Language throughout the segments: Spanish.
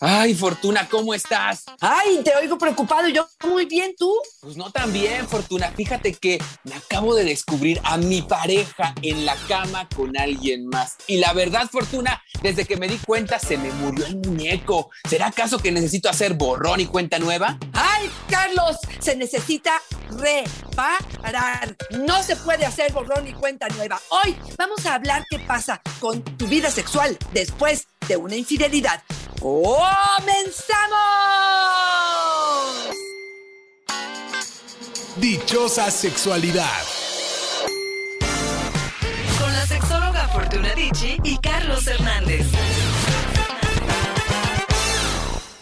Ay, Fortuna, ¿cómo estás? Ay, te oigo preocupado. Yo muy bien, ¿tú? Pues no tan bien, Fortuna. Fíjate que me acabo de descubrir a mi pareja en la cama con alguien más. Y la verdad, Fortuna, desde que me di cuenta se me murió el muñeco. ¿Será acaso que necesito hacer borrón y cuenta nueva? Ay, Carlos, se necesita reparar. No se puede hacer borrón y cuenta nueva. Hoy vamos a hablar qué pasa con tu vida sexual después de una infidelidad. ¡Comenzamos! Dichosa sexualidad. Con la sexóloga Fortuna Dicci y Carlos Hernández.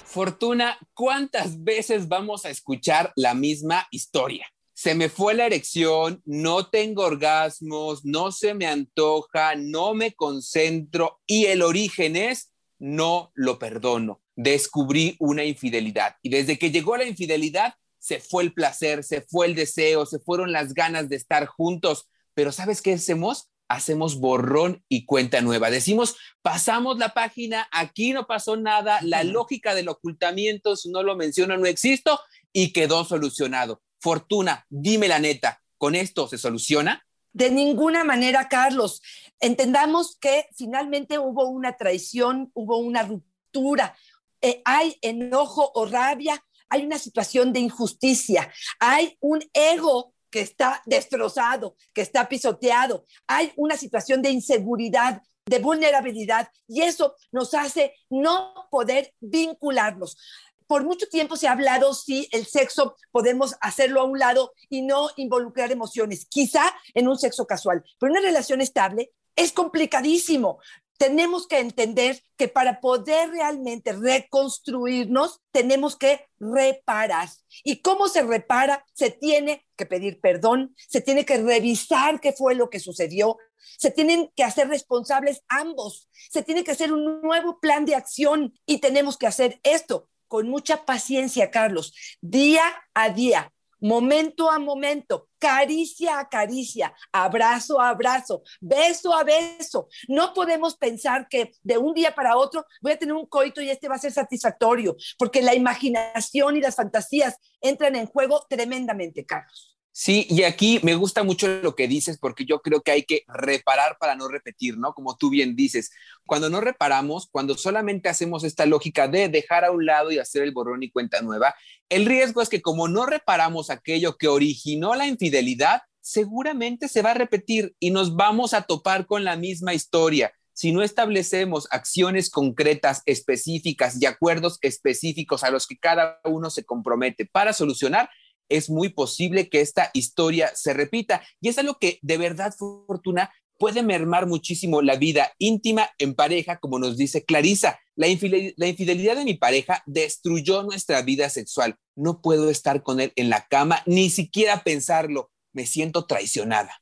Fortuna, ¿cuántas veces vamos a escuchar la misma historia? Se me fue la erección, no tengo orgasmos, no se me antoja, no me concentro y el origen es no lo perdono. Descubrí una infidelidad y desde que llegó la infidelidad se fue el placer, se fue el deseo, se fueron las ganas de estar juntos. Pero ¿sabes qué hacemos? Hacemos borrón y cuenta nueva. Decimos, pasamos la página, aquí no pasó nada, la lógica del ocultamiento, si no lo menciono, no existo y quedó solucionado. Fortuna, dime la neta, ¿con esto se soluciona? De ninguna manera, Carlos. Entendamos que finalmente hubo una traición, hubo una ruptura, eh, hay enojo o rabia, hay una situación de injusticia, hay un ego que está destrozado, que está pisoteado, hay una situación de inseguridad, de vulnerabilidad, y eso nos hace no poder vincularnos por mucho tiempo se ha hablado si el sexo podemos hacerlo a un lado y no involucrar emociones, quizá en un sexo casual, pero una relación estable es complicadísimo. Tenemos que entender que para poder realmente reconstruirnos, tenemos que reparar. ¿Y cómo se repara? Se tiene que pedir perdón, se tiene que revisar qué fue lo que sucedió, se tienen que hacer responsables ambos, se tiene que hacer un nuevo plan de acción y tenemos que hacer esto con mucha paciencia, Carlos, día a día, momento a momento, caricia a caricia, abrazo a abrazo, beso a beso. No podemos pensar que de un día para otro voy a tener un coito y este va a ser satisfactorio, porque la imaginación y las fantasías entran en juego tremendamente, Carlos. Sí, y aquí me gusta mucho lo que dices porque yo creo que hay que reparar para no repetir, ¿no? Como tú bien dices, cuando no reparamos, cuando solamente hacemos esta lógica de dejar a un lado y hacer el borrón y cuenta nueva, el riesgo es que como no reparamos aquello que originó la infidelidad, seguramente se va a repetir y nos vamos a topar con la misma historia. Si no establecemos acciones concretas, específicas y acuerdos específicos a los que cada uno se compromete para solucionar, es muy posible que esta historia se repita. Y es algo que de verdad, Fortuna, puede mermar muchísimo la vida íntima en pareja, como nos dice Clarisa. La, infidelidad de mi pareja destruyó nuestra vida sexual. No puedo estar con él en la cama, ni siquiera pensarlo. Me siento traicionada.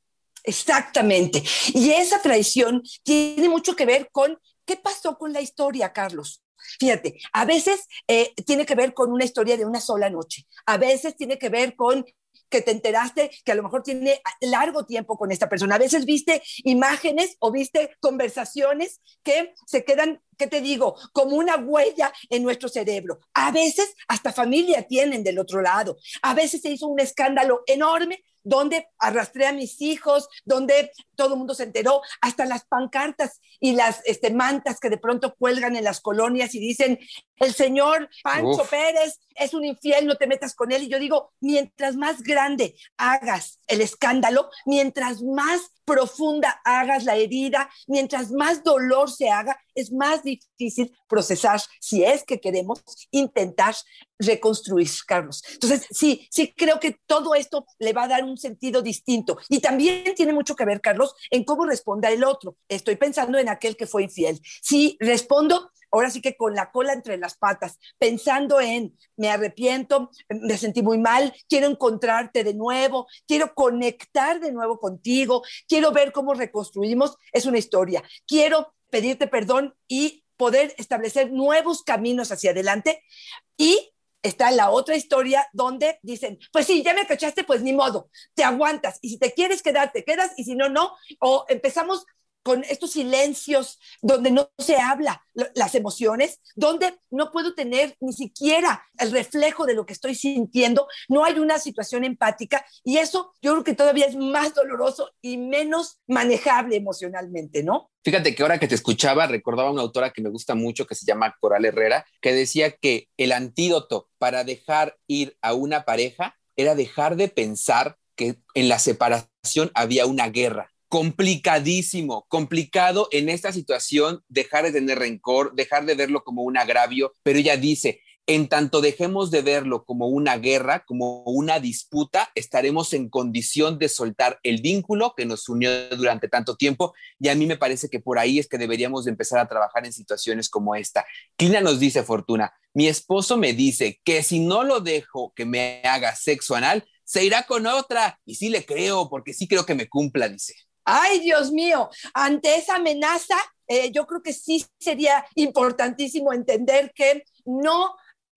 Exactamente. Y esa traición tiene mucho que ver con qué pasó con la historia, Carlos. Fíjate, a veces eh, tiene que ver con una historia de una sola noche, a veces tiene que ver con que te enteraste que a lo mejor tiene largo tiempo con esta persona. A veces viste imágenes o viste conversaciones que se quedan, ¿qué te digo? Como una huella en nuestro cerebro. A veces hasta familia tienen del otro lado. A veces se hizo un escándalo enorme donde arrastré a mis hijos, donde todo el mundo se enteró, hasta las pancartas y las este, mantas que de pronto cuelgan en las colonias y dicen, el señor Pancho Pérez es un infiel, no te metas con él. Y yo digo, mientras más grande hagas el escándalo, mientras más profunda hagas la herida, mientras más dolor se haga, es más difícil procesar si es que queremos intentar reconstruir, Carlos. Entonces, sí, sí creo que todo esto le va a dar un sentido distinto. Y también tiene mucho que ver, Carlos, en cómo responda el otro. Estoy pensando en aquel que fue infiel. Si respondo ahora sí que con la cola entre las patas, pensando en, me arrepiento, me sentí muy mal, quiero encontrarte de nuevo, quiero conectar de nuevo contigo, quiero ver cómo reconstruimos, es una historia. Quiero pedirte perdón y poder establecer nuevos caminos hacia adelante. Y está la otra historia donde dicen, pues sí, ya me cachaste, pues ni modo, te aguantas. Y si te quieres quedar, te quedas, y si no, no. O empezamos con estos silencios donde no se habla las emociones, donde no puedo tener ni siquiera el reflejo de lo que estoy sintiendo, no hay una situación empática y eso yo creo que todavía es más doloroso y menos manejable emocionalmente, ¿no? Fíjate que ahora que te escuchaba, recordaba una autora que me gusta mucho, que se llama Coral Herrera, que decía que el antídoto para dejar ir a una pareja era dejar de pensar que en la separación había una guerra complicadísimo, complicado en esta situación dejar de tener rencor, dejar de verlo como un agravio, pero ella dice, en tanto dejemos de verlo como una guerra, como una disputa, estaremos en condición de soltar el vínculo que nos unió durante tanto tiempo y a mí me parece que por ahí es que deberíamos de empezar a trabajar en situaciones como esta. Clina nos dice, Fortuna, mi esposo me dice que si no lo dejo que me haga sexo anal, se irá con otra y sí le creo porque sí creo que me cumpla, dice. Ay, Dios mío, ante esa amenaza, eh, yo creo que sí sería importantísimo entender que no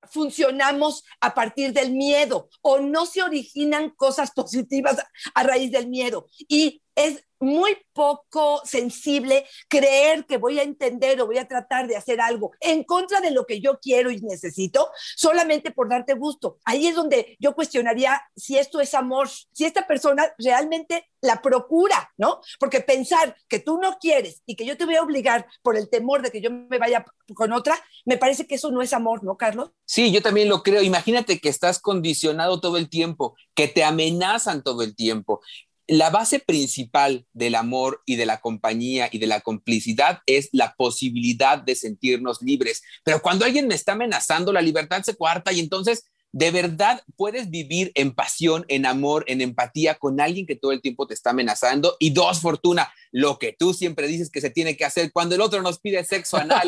funcionamos a partir del miedo o no se originan cosas positivas a raíz del miedo. Y es muy poco sensible creer que voy a entender o voy a tratar de hacer algo en contra de lo que yo quiero y necesito solamente por darte gusto. Ahí es donde yo cuestionaría si esto es amor, si esta persona realmente la procura, ¿no? Porque pensar que tú no quieres y que yo te voy a obligar por el temor de que yo me vaya con otra, me parece que eso no es amor, ¿no, Carlos? Sí, yo también lo creo. Imagínate que estás condicionado todo el tiempo, que te amenazan todo el tiempo, la base principal del amor y de la compañía y de la complicidad es la posibilidad de sentirnos libres. Pero cuando alguien me está amenazando, la libertad se cuarta y entonces de verdad puedes vivir en pasión, en amor, en empatía con alguien que todo el tiempo te está amenazando. Y dos, Fortuna, lo que tú siempre dices que se tiene que hacer cuando el otro nos pide sexo anal.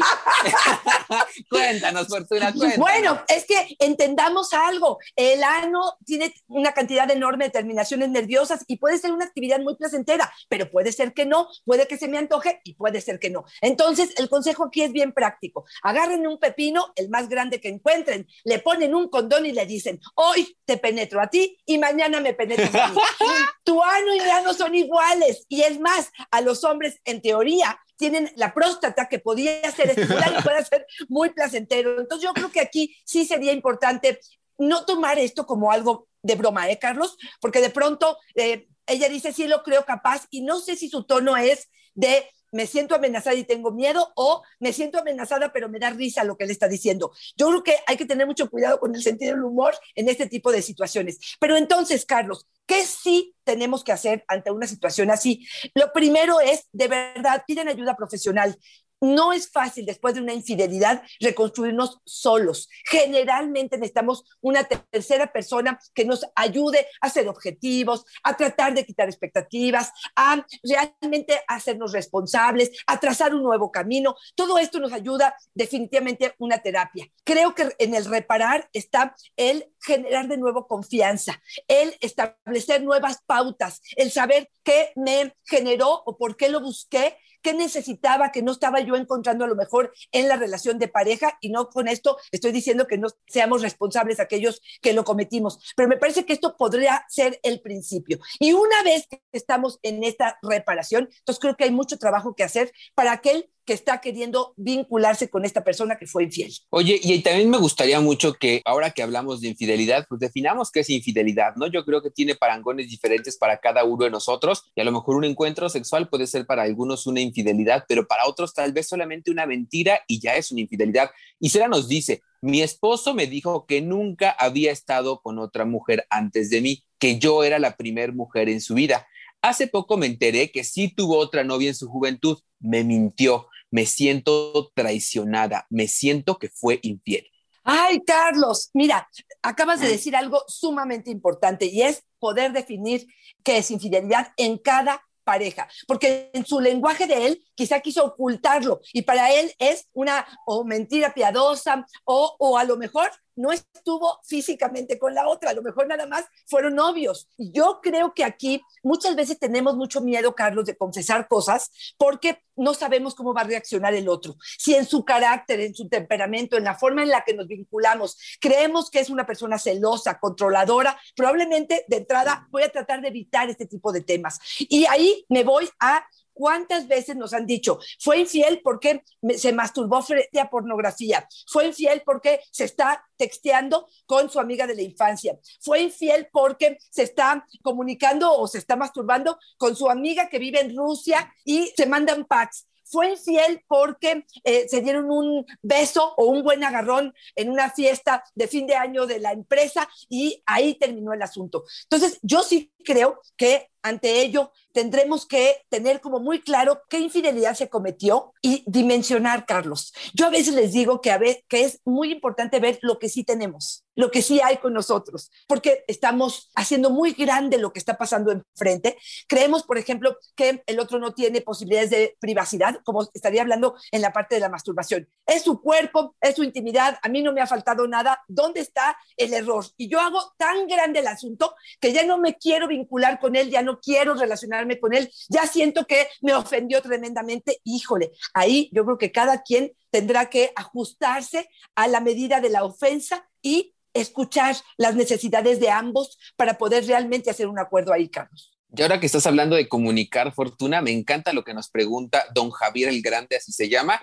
cuéntanos, Fortuna, cuéntanos. Bueno, es que entendamos algo. El ano tiene una cantidad enorme de terminaciones nerviosas y puede ser una actividad muy placentera, pero puede ser que no, puede que se me antoje y puede ser que no. Entonces, el consejo aquí es bien práctico. Agarren un pepino, el más grande que encuentren, le ponen un condón y le dicen, hoy te penetro a ti y mañana me penetro a mí. tu ano y mi ano son iguales. Y es más, a los hombres, en teoría, tienen la próstata que podía ser estimular y puede ser muy placentero. Entonces yo creo que aquí sí sería importante no tomar esto como algo de broma, ¿eh, Carlos? Porque de pronto eh, ella dice, sí lo creo capaz y no sé si su tono es de me siento amenazada y tengo miedo o me siento amenazada pero me da risa lo que él está diciendo. Yo creo que hay que tener mucho cuidado con el sentido del humor en este tipo de situaciones. Pero entonces, Carlos, ¿qué sí tenemos que hacer ante una situación así? Lo primero es, de verdad, piden ayuda profesional. No es fácil después de una infidelidad reconstruirnos solos. Generalmente necesitamos una tercera persona que nos ayude a ser objetivos, a tratar de quitar expectativas, a realmente hacernos responsables, a trazar un nuevo camino. Todo esto nos ayuda definitivamente una terapia. Creo que en el reparar está el generar de nuevo confianza, el establecer nuevas pautas, el saber qué me generó o por qué lo busqué qué necesitaba que no estaba yo encontrando a lo mejor en la relación de pareja y no con esto estoy diciendo que no seamos responsables aquellos que lo cometimos, pero me parece que esto podría ser el principio. Y una vez que estamos en esta reparación, entonces creo que hay mucho trabajo que hacer para aquel que está queriendo vincularse con esta persona que fue infiel. Oye, y también me gustaría mucho que ahora que hablamos de infidelidad, pues definamos qué es infidelidad, ¿no? Yo creo que tiene parangones diferentes para cada uno de nosotros y a lo mejor un encuentro sexual puede ser para algunos una infidelidad, pero para otros tal vez solamente una mentira y ya es una infidelidad. Y Sera nos dice, mi esposo me dijo que nunca había estado con otra mujer antes de mí, que yo era la primera mujer en su vida. Hace poco me enteré que sí tuvo otra novia en su juventud. Me mintió me siento traicionada, me siento que fue infiel. Ay, Carlos, mira, acabas de decir algo sumamente importante y es poder definir qué es infidelidad en cada pareja, porque en su lenguaje de él quizá quiso ocultarlo y para él es una o mentira piadosa o, o a lo mejor no estuvo físicamente con la otra, a lo mejor nada más fueron novios. Yo creo que aquí muchas veces tenemos mucho miedo, Carlos, de confesar cosas porque no sabemos cómo va a reaccionar el otro. Si en su carácter, en su temperamento, en la forma en la que nos vinculamos, creemos que es una persona celosa, controladora, probablemente de entrada voy a tratar de evitar este tipo de temas. Y ahí me voy a ¿Cuántas veces nos han dicho, fue infiel porque se masturbó frente a pornografía? Fue infiel porque se está texteando con su amiga de la infancia. Fue infiel porque se está comunicando o se está masturbando con su amiga que vive en Rusia y se mandan packs fue infiel porque eh, se dieron un beso o un buen agarrón en una fiesta de fin de año de la empresa y ahí terminó el asunto. Entonces, yo sí creo que ante ello tendremos que tener como muy claro qué infidelidad se cometió y dimensionar, Carlos. Yo a veces les digo que, a veces, que es muy importante ver lo que sí tenemos, lo que sí hay con nosotros, porque estamos haciendo muy grande lo que está pasando enfrente. Creemos, por ejemplo, que el otro no tiene posibilidades de privacidad, como estaría hablando en la parte de la masturbación. Es su cuerpo, es su intimidad, a mí no me ha faltado nada. ¿Dónde está el error? Y yo hago tan grande el asunto que ya no me quiero vincular con él, ya no quiero relacionarme con él, ya siento que me ofendió tremendamente. Híjole, ahí yo creo que cada quien tendrá que ajustarse a la medida de la ofensa y escuchar las necesidades de ambos para poder realmente hacer un acuerdo ahí, Carlos. Y ahora que estás hablando de comunicar fortuna, me encanta lo que nos pregunta don Javier el Grande, así se llama.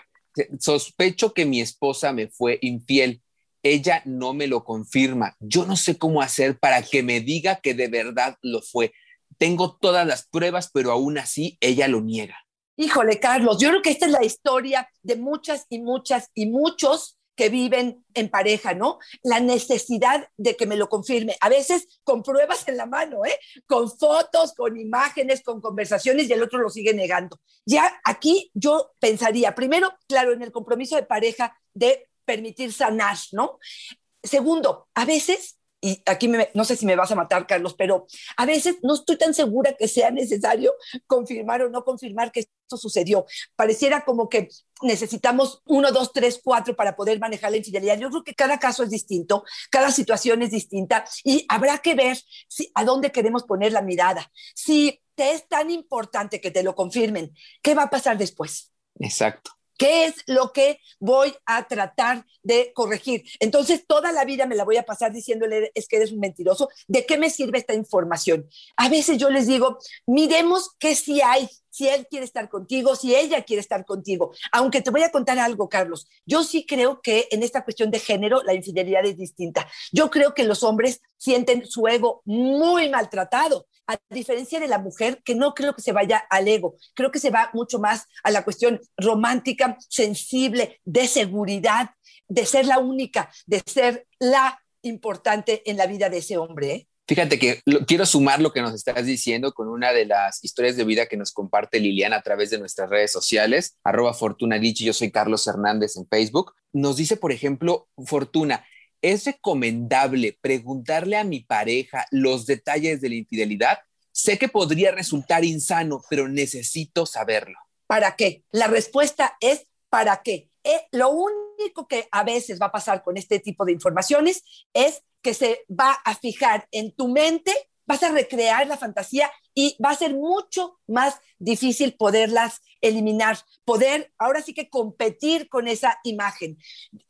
Sospecho que mi esposa me fue infiel ella no me lo confirma. Yo no sé cómo hacer para que me diga que de verdad lo fue. Tengo todas las pruebas, pero aún así ella lo niega. Híjole, Carlos, yo creo que esta es la historia de muchas y muchas y muchos que viven en pareja, ¿no? La necesidad de que me lo confirme, a veces con pruebas en la mano, ¿eh? Con fotos, con imágenes, con conversaciones y el otro lo sigue negando. Ya aquí yo pensaría, primero, claro, en el compromiso de pareja de permitir sanar, ¿no? Segundo, a veces, y aquí no sé si me vas a matar, Carlos, pero a veces no estoy tan segura que sea necesario confirmar o no confirmar que esto sucedió. Pareciera como que necesitamos uno, dos, tres, cuatro para poder manejar la infidelidad. Yo creo que cada caso es distinto, cada situación es distinta y habrá que ver si, a dónde queremos poner la mirada. Si te es tan importante que te lo confirmen, ¿qué va a pasar después? Exacto. ¿Qué es lo que voy a tratar de corregir? Entonces, toda la vida me la voy a pasar diciéndole, es que eres un mentiroso. ¿De qué me sirve esta información? A veces yo les digo, miremos qué sí hay, si él quiere estar contigo, si ella quiere estar contigo. Aunque te voy a contar algo, Carlos. Yo sí creo que en esta cuestión de género la infidelidad es distinta. Yo creo que los hombres sienten su ego muy maltratado a diferencia de la mujer, que no creo que se vaya al ego, creo que se va mucho más a la cuestión romántica, sensible, de seguridad, de ser la única, de ser la importante en la vida de ese hombre. ¿eh? Fíjate que quiero sumar lo que nos estás diciendo con una de las historias de vida que nos comparte Liliana a través de nuestras redes sociales, arroba Fortuna yo soy Carlos Hernández en Facebook. Nos dice, por ejemplo, Fortuna, ¿Es recomendable preguntarle a mi pareja los detalles de la infidelidad? Sé que podría resultar insano, pero necesito saberlo. ¿Para qué? La respuesta es ¿para qué? Eh, lo único que a veces va a pasar con este tipo de informaciones es que se va a fijar en tu mente, vas a recrear la fantasía y va a ser mucho más difícil poderlas eliminar, poder ahora sí que competir con esa imagen.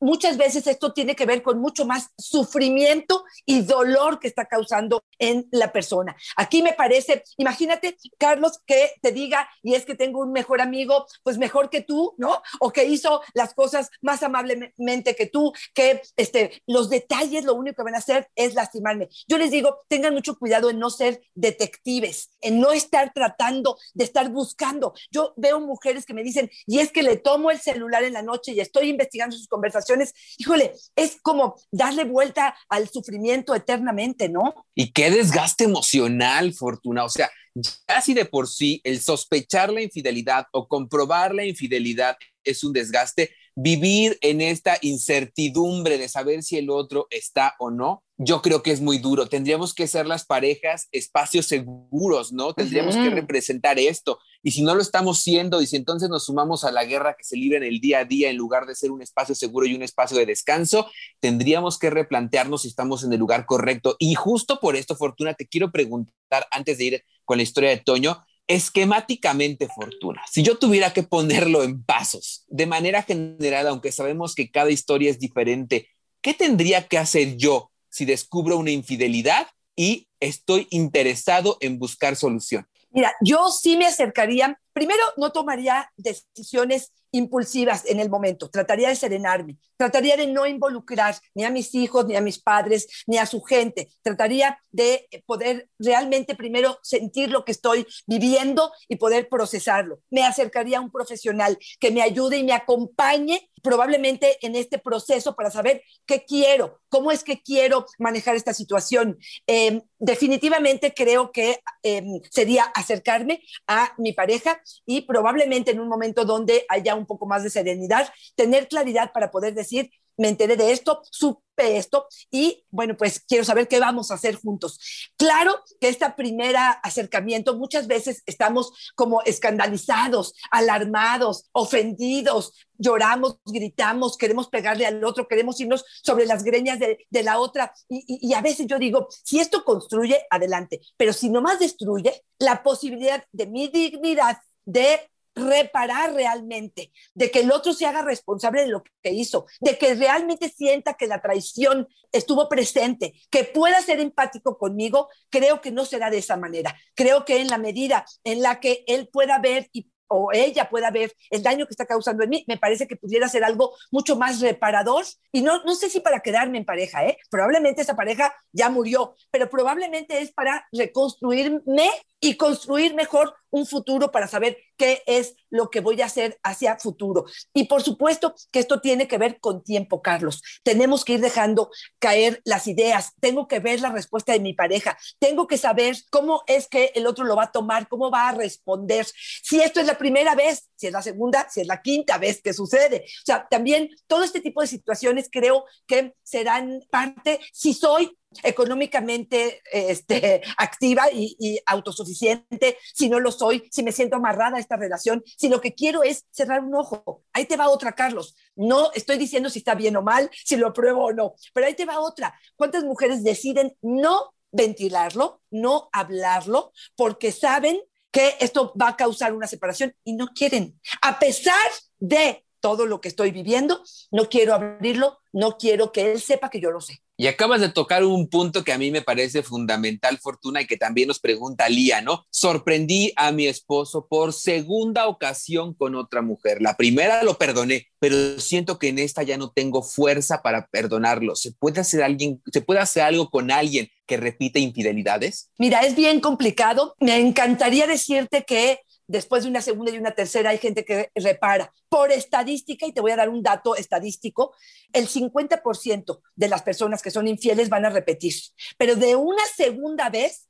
Muchas veces esto tiene que ver con mucho más sufrimiento y dolor que está causando en la persona. Aquí me parece, imagínate, Carlos, que te diga, y es que tengo un mejor amigo, pues mejor que tú, ¿no? O que hizo las cosas más amablemente que tú, que este, los detalles lo único que van a hacer es lastimarme. Yo les digo, tengan mucho cuidado en no ser detectives, en no estar tratando de estar buscando. Yo veo mujeres que me dicen, y es que le tomo el celular en la noche y estoy investigando sus conversaciones. Híjole, es como darle vuelta al sufrimiento eternamente, ¿no? Y qué desgaste emocional, Fortuna. O sea, ya si de por sí el sospechar la infidelidad o comprobar la infidelidad es un desgaste, vivir en esta incertidumbre de saber si el otro está o no, yo creo que es muy duro. Tendríamos que ser las parejas espacios seguros, ¿no? Tendríamos que representar esto. Y si no lo estamos siendo, y si entonces nos sumamos a la guerra que se libra en el día a día en lugar de ser un espacio seguro y un espacio de descanso, tendríamos que replantearnos si estamos en el lugar correcto. Y justo por esto, Fortuna, te quiero preguntar antes de ir con la historia de Toño, esquemáticamente Fortuna, si yo tuviera que ponerlo en pasos, de manera general, aunque sabemos que cada historia es diferente, ¿qué tendría que hacer yo si descubro una infidelidad y estoy interesado en buscar solución? Mira, yo sí me acercaría primero no tomaría decisiones impulsivas en el momento, trataría de serenarme, trataría de no involucrar ni a mis hijos, ni a mis padres, ni a su gente, trataría de poder realmente primero sentir lo que estoy viviendo y poder procesarlo. Me acercaría a un profesional que me ayude y me acompañe probablemente en este proceso para saber qué quiero, cómo es que quiero manejar esta situación. Eh, definitivamente creo que eh, sería acercarme a mi pareja y probablemente en un momento donde haya un poco más de serenidad, tener claridad para poder decir, me enteré de esto, supe esto y bueno, pues quiero saber qué vamos a hacer juntos. Claro que este primer acercamiento muchas veces estamos como escandalizados, alarmados, ofendidos, lloramos, gritamos, queremos pegarle al otro, queremos irnos sobre las greñas de, de la otra y, a veces yo digo, si esto construye, adelante, pero si nomás destruye, la posibilidad de mi dignidad de reparar realmente, de que el otro se haga responsable de lo que hizo, de que realmente sienta que la traición estuvo presente, que pueda ser empático conmigo, creo que no será de esa manera. Creo que en la medida en la que él pueda ver o ella pueda ver el daño que está causando en mí, me parece que pudiera ser algo mucho más reparador. Y no, no sé si para quedarme en pareja, ¿eh? probablemente esa pareja ya murió, pero probablemente es para reconstruirme y construir mejor un futuro para saber qué es lo que voy a hacer hacia futuro. Y por supuesto que esto tiene que ver con tiempo, Carlos. Tenemos que ir dejando caer las ideas. Tengo que ver la respuesta de mi pareja. Tengo que saber cómo es que el otro lo va a tomar, cómo va a responder. Si esto es la primera vez, si es la segunda, si es la quinta vez que sucede. O sea, también todo este tipo de situaciones creo que serán parte, si soy económicamente este, activa y, y, autosuficiente, si no lo soy, si me siento amarrada a esta relación, si lo que quiero es cerrar un ojo. Ahí te va otra, Carlos. No estoy diciendo si está bien o mal, si lo pruebo o no, pero ahí te va otra. ¿Cuántas mujeres deciden no ventilarlo, no hablarlo, porque saben que esto va a causar una separación y no quieren? A pesar de todo lo que estoy viviendo, no quiero abrirlo, no quiero que él sepa que yo lo sé. Y acabas de tocar un punto que a mí me parece fundamental, Fortuna, y que también nos pregunta Lía, ¿no? Sorprendí a mi esposo por segunda ocasión con otra mujer. La primera lo perdoné, pero siento que en esta ya no tengo fuerza para perdonarlo. ¿Se puede hacer alguien, se puede hacer algo con alguien que repite infidelidades? Mira, es bien complicado. Me encantaría decirte que después de una segunda y una tercera hay gente que repara. Por estadística, y te voy a dar un dato estadístico, el 50% de las personas que son infieles van a repetir, pero de una segunda vez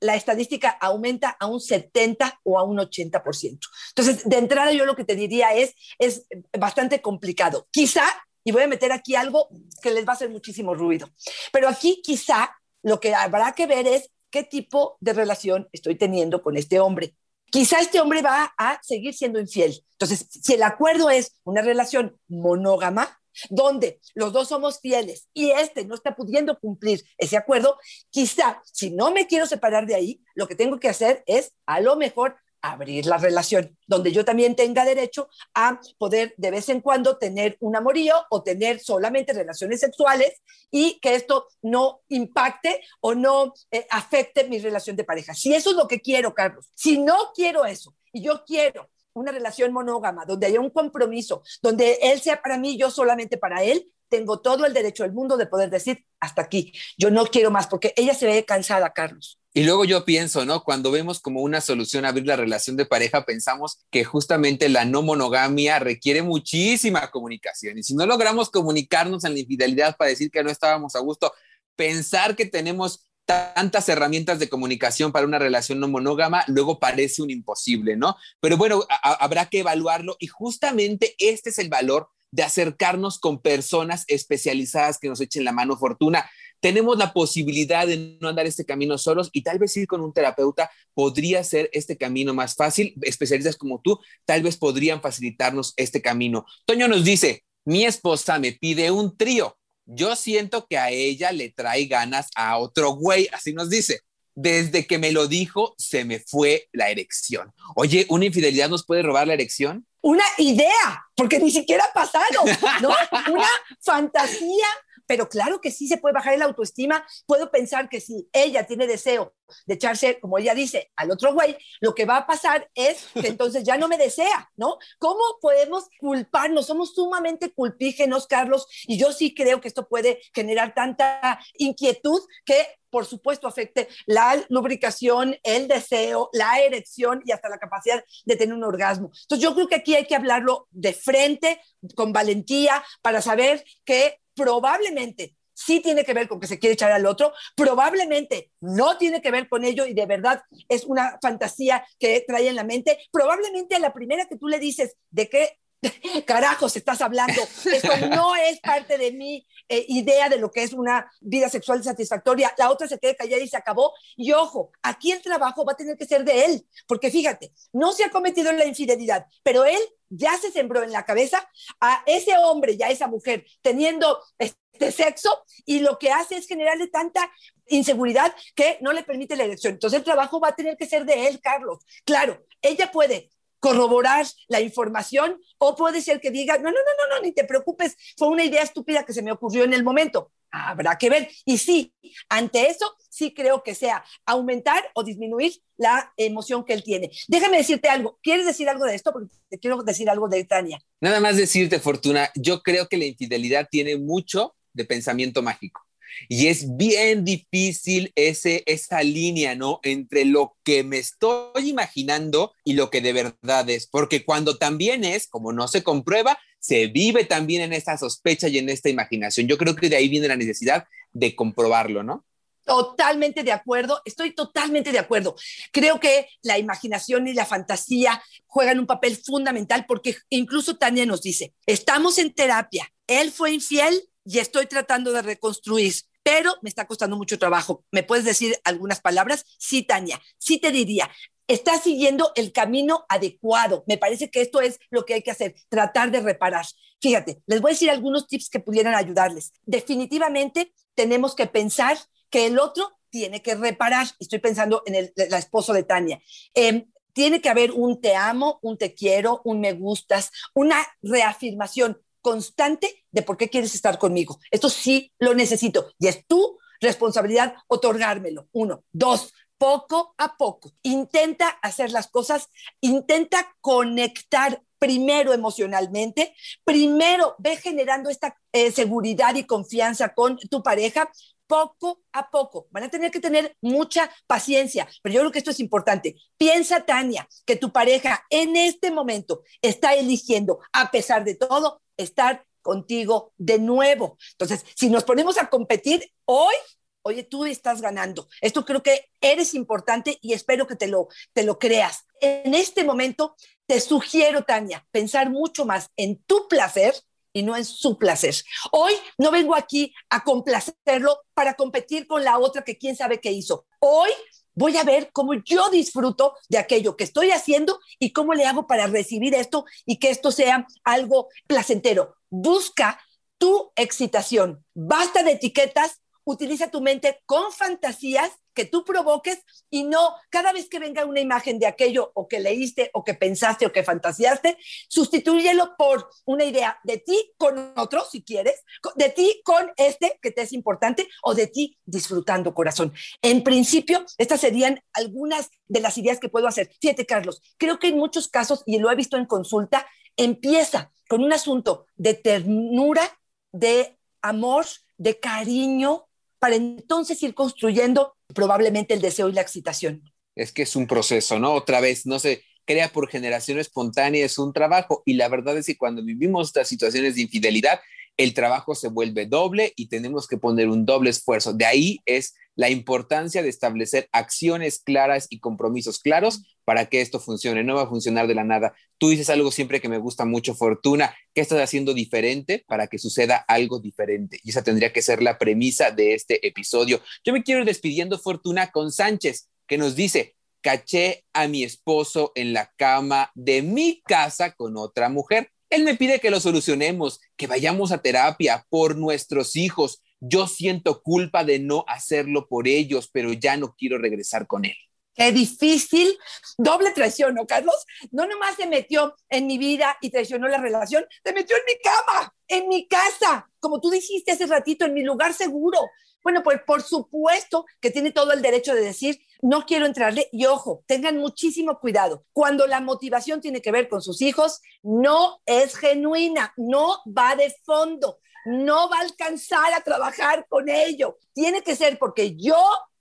la estadística aumenta a un 70 o a un 80%. Entonces, de entrada yo lo que te diría es, es bastante complicado. Quizá, y voy a meter aquí algo que les va a hacer muchísimo ruido, pero aquí quizá lo que habrá que ver es qué tipo de relación estoy teniendo con este hombre quizá este hombre va a seguir siendo infiel. Entonces, si el acuerdo es una relación monógama, donde los dos somos fieles y este no está pudiendo cumplir ese acuerdo, quizá si no me quiero separar de ahí, lo que tengo que hacer es a lo mejor abrir la relación, donde yo también tenga derecho a poder de vez en cuando tener un amorío o tener solamente relaciones sexuales y que esto no impacte o no eh, afecte mi relación de pareja. Si eso es lo que quiero, Carlos, si no quiero eso y yo quiero una relación monógama, donde haya un compromiso, donde él sea para mí, yo solamente para él, tengo todo el derecho del mundo de poder decir hasta aquí, yo no quiero más, porque ella se ve cansada, Carlos. Y luego yo pienso, ¿no? Cuando vemos como una solución abrir la relación de pareja, pensamos que justamente la no monogamia requiere muchísima comunicación. Y si no logramos comunicarnos en la infidelidad para decir que no estábamos a gusto, pensar que tenemos tantas herramientas de comunicación para una relación no monógama, luego parece un imposible, ¿no? Pero bueno, habrá que evaluarlo y justamente este es el valor de acercarnos con personas especializadas que nos echen la mano fortuna tenemos la posibilidad de no andar este camino solos y tal vez ir con un terapeuta podría ser este camino más fácil. Especialistas como tú tal vez podrían facilitarnos este camino. Toño nos dice, mi esposa me pide un trío. Yo siento que a ella le trae ganas a otro güey, así nos dice. Desde que me lo dijo, se me fue la erección. Oye, ¿una infidelidad nos puede robar la erección? Una idea, porque ni siquiera ha pasado, ¿no? Una fantasía pero claro que sí se puede bajar el autoestima. Puedo pensar que si ella tiene deseo de echarse, como ella dice, al otro güey, lo que va a pasar es que entonces ya no me desea, ¿no? ¿Cómo podemos culparnos? Somos sumamente culpígenos, Carlos, y yo sí creo que esto puede generar tanta inquietud que por supuesto, afecte la lubricación, el deseo, la erección y hasta la capacidad de tener un orgasmo. Entonces, yo creo que aquí hay que hablarlo de frente, con valentía, para saber que probablemente sí tiene que ver con que se quiere echar al otro, probablemente no tiene que ver con ello y de verdad es una fantasía que trae en la mente, probablemente a la primera que tú le dices de qué carajos estás hablando, esto no es parte de mi eh, idea de lo que es una vida sexual satisfactoria, la otra se queda callada y se acabó, y ojo, aquí el trabajo va a tener que ser de él, porque fíjate, no se ha cometido la infidelidad, pero él ya se sembró en la cabeza a ese hombre y a esa mujer teniendo este sexo y lo que hace es generarle tanta inseguridad que no le permite la elección. Entonces el trabajo va a tener que ser de él, Carlos. Claro, ella puede corroborar la información o puede ser que diga, no, no, no, no, no, ni te preocupes, fue una idea estúpida que se me ocurrió en el momento. Habrá que ver. Y sí, ante eso, sí creo que sea aumentar o disminuir la emoción que él tiene. Déjame decirte algo. ¿Quieres decir algo de esto? Porque te quiero decir algo de Tania. Nada más decirte, Fortuna, yo creo que la infidelidad tiene mucho de pensamiento mágico. Y es bien difícil ese, esa línea, ¿no? Entre lo que me estoy imaginando y lo que de verdad es. Porque cuando también es, como no se comprueba, se vive también en esta sospecha y en esta imaginación. Yo creo que de ahí viene la necesidad de comprobarlo, ¿no? Totalmente de acuerdo, estoy totalmente de acuerdo. Creo que la imaginación y la fantasía juegan un papel fundamental porque incluso Tania nos dice, estamos en terapia, él fue infiel, y estoy tratando de reconstruir, pero me está costando mucho trabajo. ¿Me puedes decir algunas palabras? Sí, Tania, sí te diría. Estás siguiendo el camino adecuado. Me parece que esto es lo que hay que hacer, tratar de reparar. Fíjate, les voy a decir algunos tips que pudieran ayudarles. Definitivamente tenemos que pensar que el otro tiene que reparar. Estoy pensando en el la esposo de Tania. Em, tiene que haber un te amo, un te quiero, un me gustas, una reafirmación constante de por qué quieres estar conmigo. Esto sí lo necesito y es tu responsabilidad otorgármelo. Uno. Dos, poco a poco. Intenta hacer las cosas, intenta conectar primero emocionalmente, primero ve generando esta eh, seguridad y confianza con tu pareja, poco a poco. Van a tener que tener mucha paciencia, pero yo creo que esto es importante. Piensa, Tania, que tu pareja en este momento está eligiendo, a pesar de todo, estar contigo de nuevo. Entonces, si nos ponemos a competir hoy, oye, tú estás ganando. Esto creo que eres importante y espero que te lo, te lo creas. En este momento, te sugiero, Tania, pensar mucho más en tu placer y no en su placer. Hoy no vengo aquí a complacerlo para competir con la otra que quién sabe qué hizo. Hoy voy a ver cómo yo disfruto de aquello que estoy haciendo y cómo le hago para recibir esto y que esto sea algo placentero. Busca tu excitación. Basta de etiquetas, utiliza tu mente con fantasías que tú provoques y no cada vez que venga una imagen de aquello o que leíste o que pensaste o que fantaseaste, sustitúyelo por una idea de ti con otro, si quieres, de ti con este que te es importante o de ti disfrutando corazón. En principio, estas serían algunas de las ideas que puedo hacer. Fíjate, Carlos, creo que en muchos casos, y lo he visto en consulta, empieza con un asunto de ternura, de amor, de cariño, para entonces ir construyendo probablemente el deseo y la excitación. Es que es un proceso, ¿no? Otra vez, no se crea por generación espontánea, es un trabajo. Y la verdad es que cuando vivimos estas situaciones de infidelidad, el trabajo se vuelve doble y tenemos que poner un doble esfuerzo. De ahí es la importancia de establecer acciones claras y compromisos claros para que esto funcione. No va a funcionar de la nada. Tú dices algo siempre que me gusta mucho, Fortuna. ¿Qué estás haciendo diferente para que suceda algo diferente? Y esa tendría que ser la premisa de este episodio. Yo me quiero ir despidiendo, Fortuna, con Sánchez, que nos dice, caché a mi esposo en la cama de mi casa con otra mujer. Él me pide que lo solucionemos, que vayamos a terapia por nuestros hijos. Yo siento culpa de no hacerlo por ellos, pero ya no quiero regresar con él. Qué difícil. Doble traición, ¿no, Carlos? No nomás se metió en mi vida y traicionó la relación, se metió en mi cama, en mi casa, como tú dijiste hace ratito, en mi lugar seguro. Bueno, pues por supuesto que tiene todo el derecho de decir, no quiero entrarle. Y ojo, tengan muchísimo cuidado. Cuando la motivación tiene que ver con sus hijos, no es genuina, no va de fondo, no va a alcanzar a trabajar con ello. Tiene que ser porque yo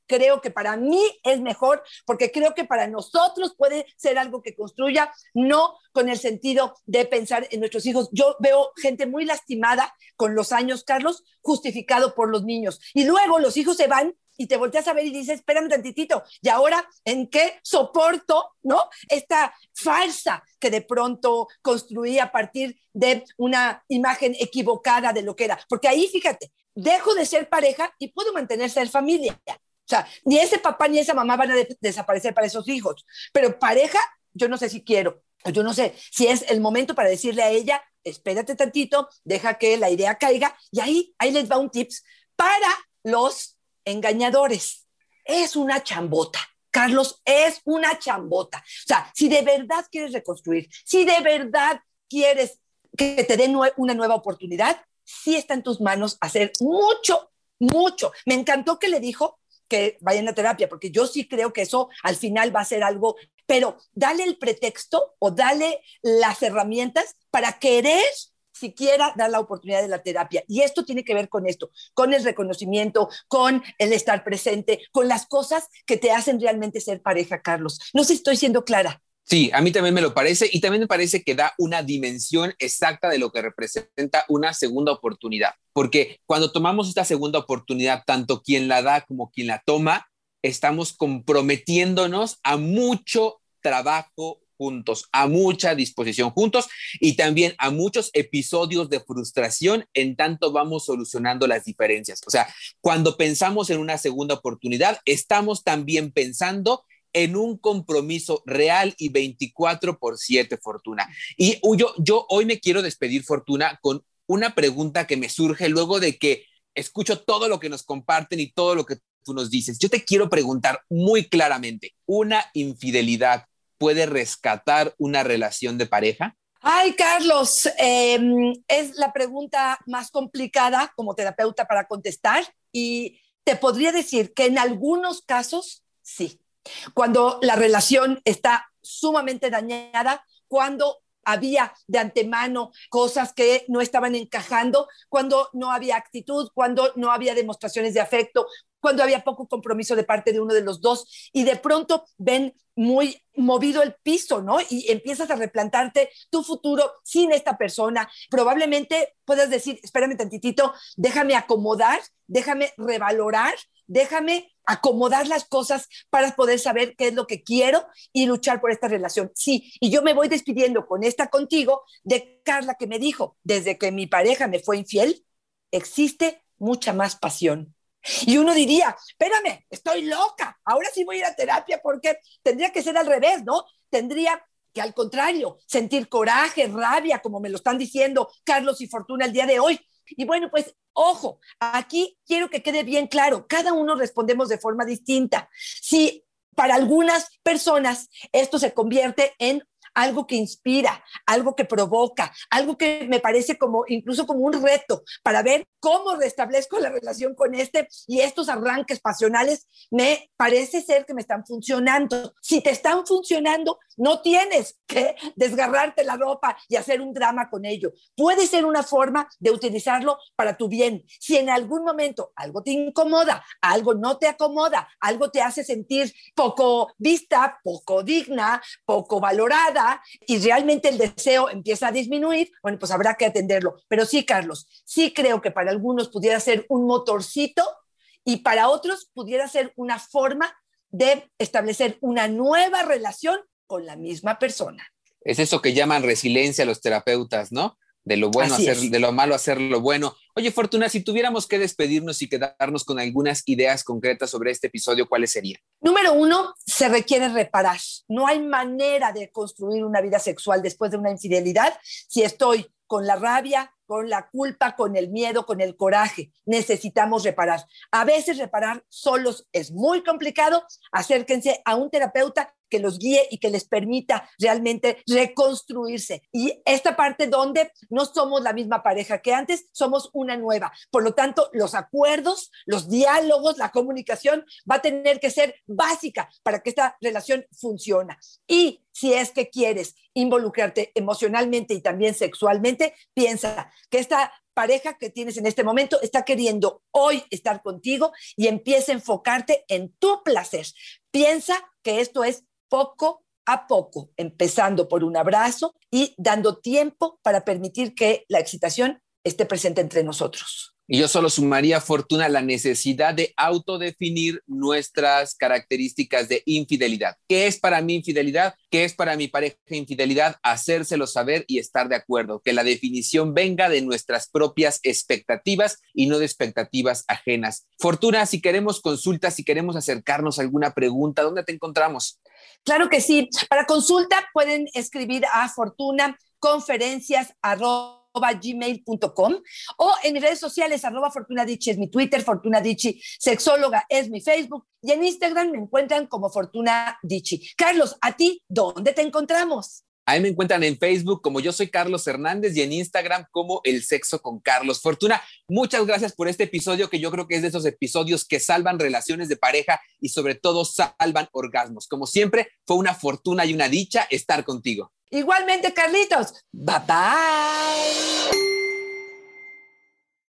creo que para mí es mejor, porque creo que para nosotros puede ser algo que construya, no con el sentido de pensar en nuestros hijos. Yo veo gente muy lastimada con los años, Carlos, justificado por los niños. Y luego los hijos se van y te volteas a ver y dices, espérame tantitito, ¿y ahora en qué soporto, no? Esta falsa que de pronto construí a partir de una imagen equivocada de lo que era. Porque ahí, fíjate, dejo de ser pareja y puedo mantenerse en familia. O sea, ni ese papá ni esa mamá van a desaparecer para esos hijos, pero pareja, yo no sé si quiero, yo no sé si es el momento para decirle a ella, espérate tantito, deja que la idea caiga, y ahí, ahí les va un tips para los engañadores. Es una chambota. Carlos, es una chambota. O sea, si de verdad quieres reconstruir, si de verdad quieres que te den una nueva oportunidad, sí está en tus manos hacer mucho, mucho. Me encantó que le dijo que vayan a terapia, porque yo sí creo que eso al final va a ser algo, pero dale el pretexto o dale las herramientas para querer siquiera dar la oportunidad de la terapia. Y esto tiene que ver con esto, con el reconocimiento, con el estar presente, con las cosas que te hacen realmente ser pareja, Carlos. No sé si estoy siendo clara. Sí, a mí también me lo parece y también me parece que da una dimensión exacta de lo que representa una segunda oportunidad, porque cuando tomamos esta segunda oportunidad, tanto quien la da como quien la toma, estamos comprometiéndonos a mucho trabajo juntos, a mucha disposición juntos y también a muchos episodios de frustración en tanto vamos solucionando las diferencias. O sea, cuando pensamos en una segunda oportunidad, estamos también pensando en un compromiso real y 24 por 7, Fortuna. Y yo, yo hoy me quiero despedir, Fortuna, con una pregunta que me surge luego de que escucho todo lo que nos comparten y todo lo que tú nos dices. Yo te quiero preguntar muy claramente, ¿una infidelidad puede rescatar una relación de pareja? Ay, Carlos, em, es la pregunta más complicada como terapeuta para contestar y te podría decir que en algunos casos sí cuando la relación está sumamente dañada, cuando había de antemano cosas que no estaban encajando, cuando no había actitud, cuando no había demostraciones de afecto, cuando había poco compromiso de parte de uno de los dos y de pronto ven muy movido el piso, ¿no? Y empiezas a replantarte tu futuro sin esta persona. Probablemente puedas decir, espérame tantitito, déjame acomodar, déjame revalorar, déjame acomodar las cosas para poder saber qué es lo que quiero y luchar por esta relación. Sí, y yo me voy despidiendo con esta contigo de Carla que me dijo, desde que mi pareja me fue infiel, existe mucha más pasión. Y uno diría, espérame, estoy loca, ahora sí voy a ir a terapia porque tendría que ser al revés, ¿no? Tendría que al contrario, sentir coraje, rabia, como me lo están diciendo Carlos y Fortuna el día de hoy. Y bueno, pues ojo, aquí quiero que quede bien claro, cada uno respondemos de forma distinta. Si para algunas personas esto se convierte en algo que inspira, algo que provoca, algo que me parece como incluso como un reto para ver cómo restablezco la relación con este y estos arranques pasionales me parece ser que me están funcionando. Si te están funcionando, no tienes que desgarrarte la ropa y hacer un drama con ello. Puede ser una forma de utilizarlo para tu bien. Si en algún momento algo te incomoda, algo no te acomoda, algo te hace sentir poco vista, poco digna, poco valorada y realmente el deseo empieza a disminuir, bueno, pues habrá que atenderlo. Pero sí, Carlos, sí creo que para algunos pudiera ser un motorcito y para otros pudiera ser una forma de establecer una nueva relación con la misma persona. Es eso que llaman resiliencia los terapeutas, ¿no? De lo bueno hacer, de lo malo hacer lo bueno. Oye, Fortuna, si tuviéramos que despedirnos y quedarnos con algunas ideas concretas sobre este episodio, ¿cuáles serían? Número uno, se requiere reparar. No hay manera de construir una vida sexual después de una infidelidad si estoy con la rabia, con la culpa, con el miedo, con el coraje. Necesitamos reparar. A veces reparar solos es muy complicado. Acérquense a un terapeuta que los guíe y que les permita realmente reconstruirse. Y esta parte donde no somos la misma pareja que antes, somos una nueva. Por lo tanto, los acuerdos, los diálogos, la comunicación va a tener que ser básica para que esta relación funcione. Y si es que quieres involucrarte emocionalmente y también sexualmente, piensa que esta pareja que tienes en este momento está queriendo hoy estar contigo y empieza a enfocarte en tu placer. Piensa que esto es poco a poco, empezando por un abrazo y dando tiempo para permitir que la excitación esté presente entre nosotros. Y yo solo sumaría, Fortuna, la necesidad de autodefinir nuestras características de infidelidad. ¿Qué es para mí infidelidad? ¿Qué es para mi pareja infidelidad? Hacérselo saber y estar de acuerdo. Que la definición venga de nuestras propias expectativas y no de expectativas ajenas. Fortuna, si queremos consultas, si queremos acercarnos a alguna pregunta, ¿dónde te encontramos? Claro que sí. Para consulta pueden escribir a Fortuna conferencias gmail.com o en mis redes sociales, arroba Fortuna es mi Twitter, Fortuna sexóloga es mi Facebook y en Instagram me encuentran como Fortuna Carlos, ¿a ti dónde te encontramos? Ahí me encuentran en Facebook como yo soy Carlos Hernández y en Instagram como El Sexo con Carlos. Fortuna, muchas gracias por este episodio que yo creo que es de esos episodios que salvan relaciones de pareja y sobre todo salvan orgasmos. Como siempre, fue una fortuna y una dicha estar contigo. Igualmente, Carlitos. Bye bye.